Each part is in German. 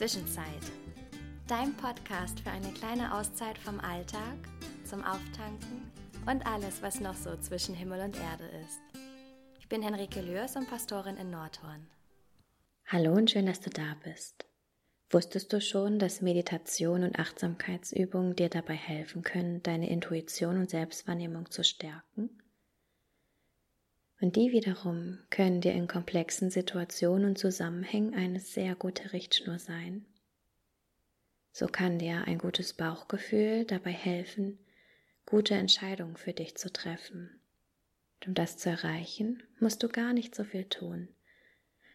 Zwischenzeit. Dein Podcast für eine kleine Auszeit vom Alltag, zum Auftanken und alles, was noch so zwischen Himmel und Erde ist. Ich bin Henrike Lürs und Pastorin in Nordhorn. Hallo und schön, dass du da bist. Wusstest du schon, dass Meditation und Achtsamkeitsübungen dir dabei helfen können, deine Intuition und Selbstwahrnehmung zu stärken? Und die wiederum können dir in komplexen Situationen und Zusammenhängen eine sehr gute Richtschnur sein. So kann dir ein gutes Bauchgefühl dabei helfen, gute Entscheidungen für dich zu treffen. Um das zu erreichen, musst du gar nicht so viel tun.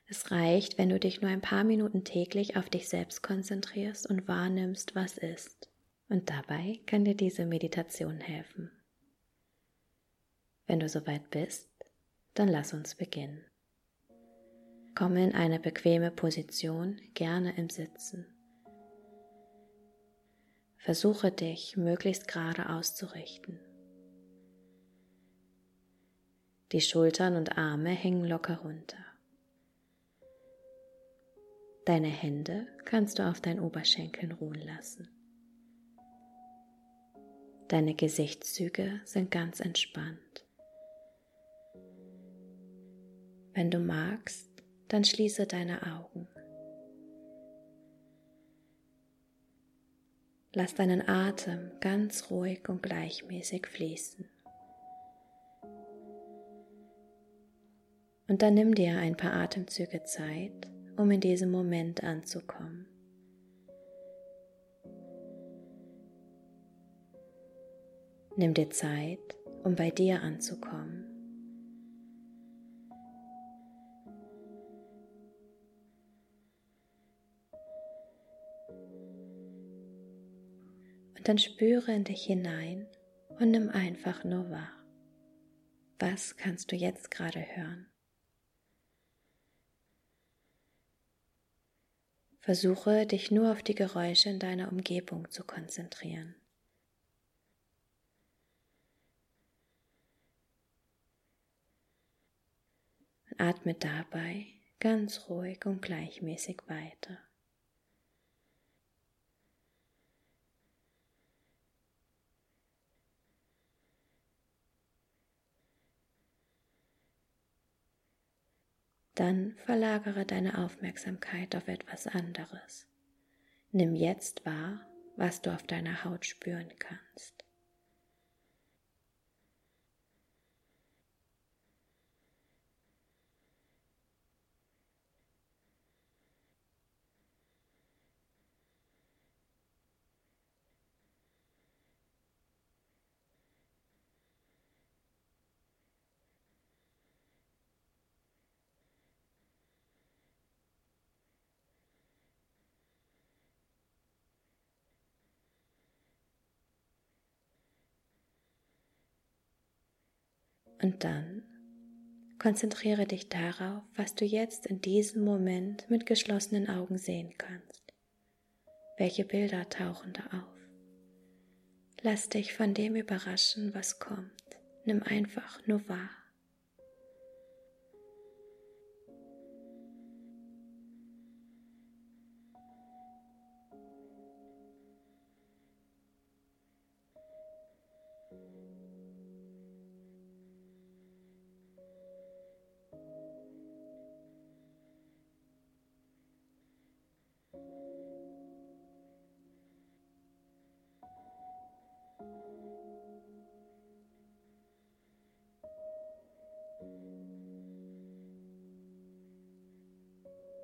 Es reicht, wenn du dich nur ein paar Minuten täglich auf dich selbst konzentrierst und wahrnimmst, was ist. Und dabei kann dir diese Meditation helfen. Wenn du soweit bist, dann lass uns beginnen. Komme in eine bequeme Position, gerne im Sitzen. Versuche dich möglichst gerade auszurichten. Die Schultern und Arme hängen locker runter. Deine Hände kannst du auf deinen Oberschenkeln ruhen lassen. Deine Gesichtszüge sind ganz entspannt. Wenn du magst, dann schließe deine Augen. Lass deinen Atem ganz ruhig und gleichmäßig fließen. Und dann nimm dir ein paar Atemzüge Zeit, um in diesem Moment anzukommen. Nimm dir Zeit, um bei dir anzukommen. Dann spüre in dich hinein und nimm einfach nur wahr. Was kannst du jetzt gerade hören? Versuche dich nur auf die Geräusche in deiner Umgebung zu konzentrieren. Und atme dabei ganz ruhig und gleichmäßig weiter. Dann verlagere deine Aufmerksamkeit auf etwas anderes. Nimm jetzt wahr, was du auf deiner Haut spüren kannst. Und dann konzentriere dich darauf, was du jetzt in diesem Moment mit geschlossenen Augen sehen kannst. Welche Bilder tauchen da auf? Lass dich von dem überraschen, was kommt. Nimm einfach nur wahr.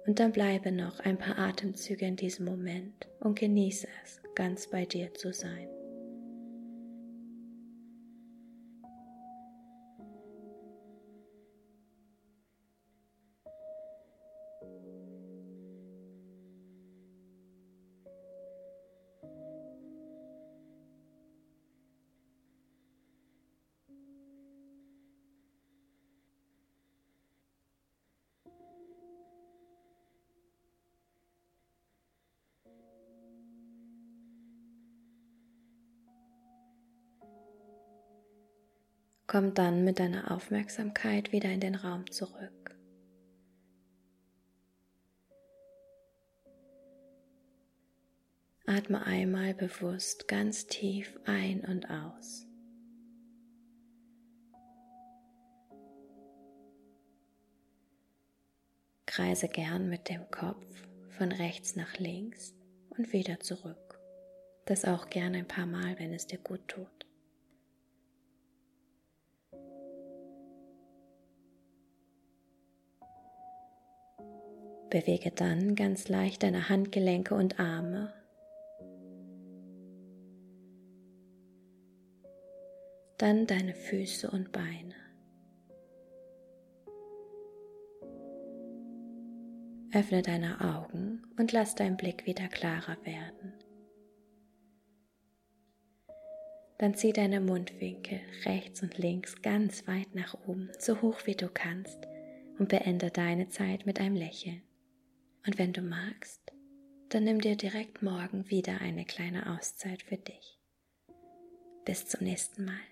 Und dann bleibe noch ein paar Atemzüge in diesem Moment und genieße es, ganz bei dir zu sein. Komm dann mit deiner Aufmerksamkeit wieder in den Raum zurück. Atme einmal bewusst ganz tief ein und aus. Kreise gern mit dem Kopf von rechts nach links und wieder zurück. Das auch gern ein paar Mal, wenn es dir gut tut. Bewege dann ganz leicht deine Handgelenke und Arme. Dann deine Füße und Beine. Öffne deine Augen und lass dein Blick wieder klarer werden. Dann zieh deine Mundwinkel rechts und links ganz weit nach oben, so hoch wie du kannst, und beende deine Zeit mit einem Lächeln. Und wenn du magst, dann nimm dir direkt morgen wieder eine kleine Auszeit für dich. Bis zum nächsten Mal.